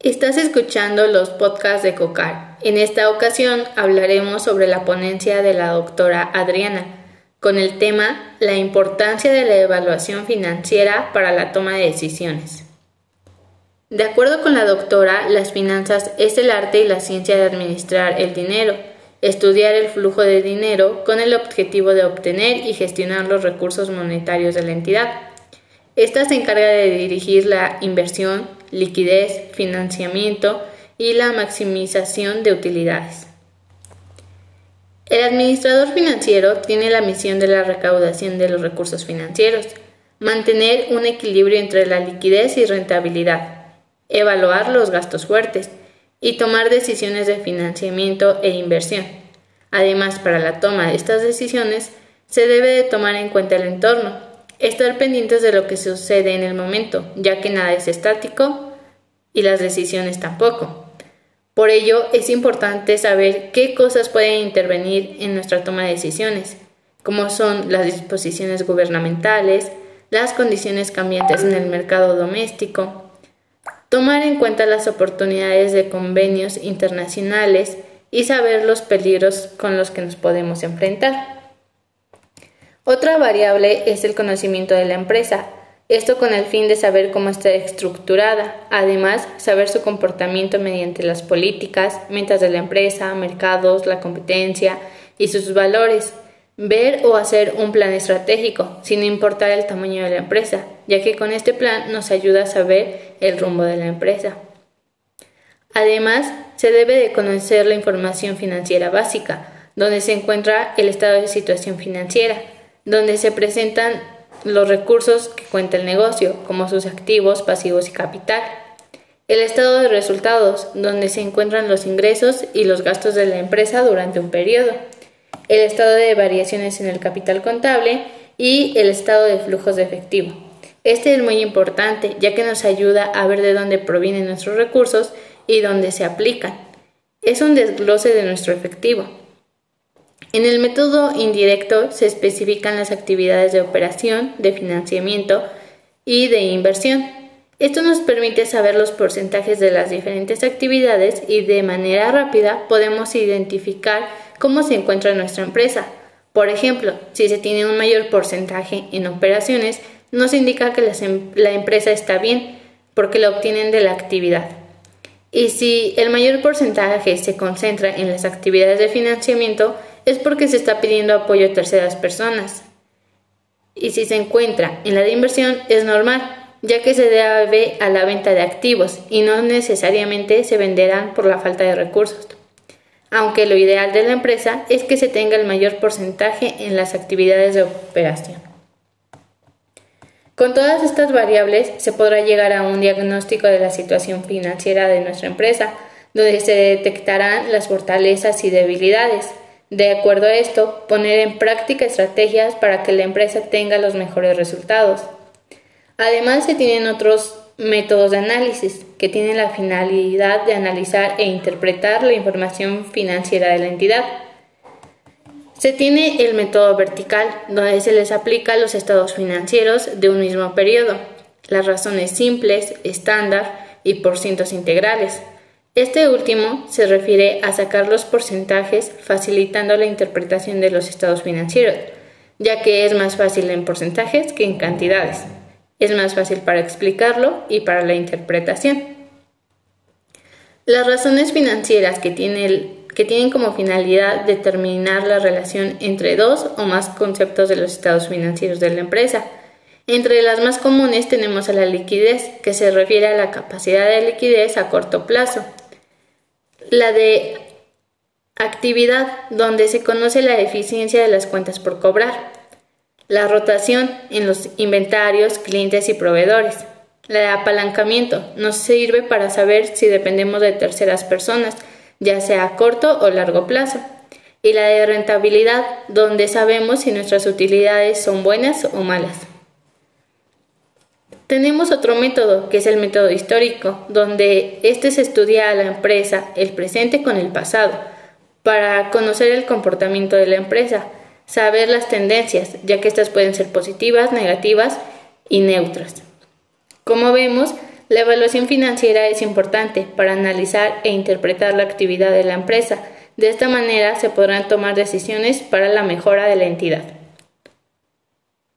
Estás escuchando los podcasts de COCAR. En esta ocasión hablaremos sobre la ponencia de la doctora Adriana, con el tema La importancia de la evaluación financiera para la toma de decisiones. De acuerdo con la doctora, las finanzas es el arte y la ciencia de administrar el dinero, estudiar el flujo de dinero con el objetivo de obtener y gestionar los recursos monetarios de la entidad. Esta se encarga de dirigir la inversión, liquidez, financiamiento y la maximización de utilidades. El administrador financiero tiene la misión de la recaudación de los recursos financieros, mantener un equilibrio entre la liquidez y rentabilidad, evaluar los gastos fuertes y tomar decisiones de financiamiento e inversión. Además, para la toma de estas decisiones se debe de tomar en cuenta el entorno, estar pendientes de lo que sucede en el momento, ya que nada es estático y las decisiones tampoco. Por ello, es importante saber qué cosas pueden intervenir en nuestra toma de decisiones, como son las disposiciones gubernamentales, las condiciones cambiantes en el mercado doméstico, tomar en cuenta las oportunidades de convenios internacionales y saber los peligros con los que nos podemos enfrentar. Otra variable es el conocimiento de la empresa, esto con el fin de saber cómo está estructurada, además saber su comportamiento mediante las políticas, metas de la empresa, mercados, la competencia y sus valores, ver o hacer un plan estratégico, sin importar el tamaño de la empresa, ya que con este plan nos ayuda a saber el rumbo de la empresa. Además, se debe de conocer la información financiera básica, donde se encuentra el estado de situación financiera, donde se presentan los recursos que cuenta el negocio, como sus activos, pasivos y capital. El estado de resultados, donde se encuentran los ingresos y los gastos de la empresa durante un periodo el estado de variaciones en el capital contable y el estado de flujos de efectivo. Este es muy importante ya que nos ayuda a ver de dónde provienen nuestros recursos y dónde se aplican. Es un desglose de nuestro efectivo. En el método indirecto se especifican las actividades de operación, de financiamiento y de inversión. Esto nos permite saber los porcentajes de las diferentes actividades y de manera rápida podemos identificar cómo se encuentra nuestra empresa. Por ejemplo, si se tiene un mayor porcentaje en operaciones, nos indica que em-, la empresa está bien porque la obtienen de la actividad. Y si el mayor porcentaje se concentra en las actividades de financiamiento, es porque se está pidiendo apoyo a terceras personas. Y si se encuentra en la de inversión, es normal, ya que se debe a la venta de activos y no necesariamente se venderán por la falta de recursos aunque lo ideal de la empresa es que se tenga el mayor porcentaje en las actividades de operación. Con todas estas variables se podrá llegar a un diagnóstico de la situación financiera de nuestra empresa, donde se detectarán las fortalezas y debilidades. De acuerdo a esto, poner en práctica estrategias para que la empresa tenga los mejores resultados. Además, se tienen otros métodos de análisis que tienen la finalidad de analizar e interpretar la información financiera de la entidad. Se tiene el método vertical, donde se les aplica los estados financieros de un mismo periodo, las razones simples, estándar y por cientos integrales. Este último se refiere a sacar los porcentajes facilitando la interpretación de los estados financieros, ya que es más fácil en porcentajes que en cantidades. Es más fácil para explicarlo y para la interpretación. Las razones financieras que, tienen como finalidad determinar la relación entre dos o más conceptos de los estados financieros de la empresa. Entre las más comunes tenemos a la liquidez, que se refiere a la capacidad de liquidez a corto plazo. La de actividad, donde se conoce la eficiencia de las cuentas por cobrar. La rotación en los inventarios, clientes y proveedores. La de apalancamiento nos sirve para saber si dependemos de terceras personas, ya sea a corto o largo plazo. Y la de rentabilidad, donde sabemos si nuestras utilidades son buenas o malas. Tenemos otro método, que es el método histórico, donde este se estudia a la empresa, el presente con el pasado, para conocer el comportamiento de la empresa Saber las tendencias, ya que estas pueden ser positivas, negativas y neutras. Como vemos, La evaluación financiera es importante para analizar e interpretar la actividad de la empresa. De esta manera se podrán tomar decisiones para la mejora de la entidad.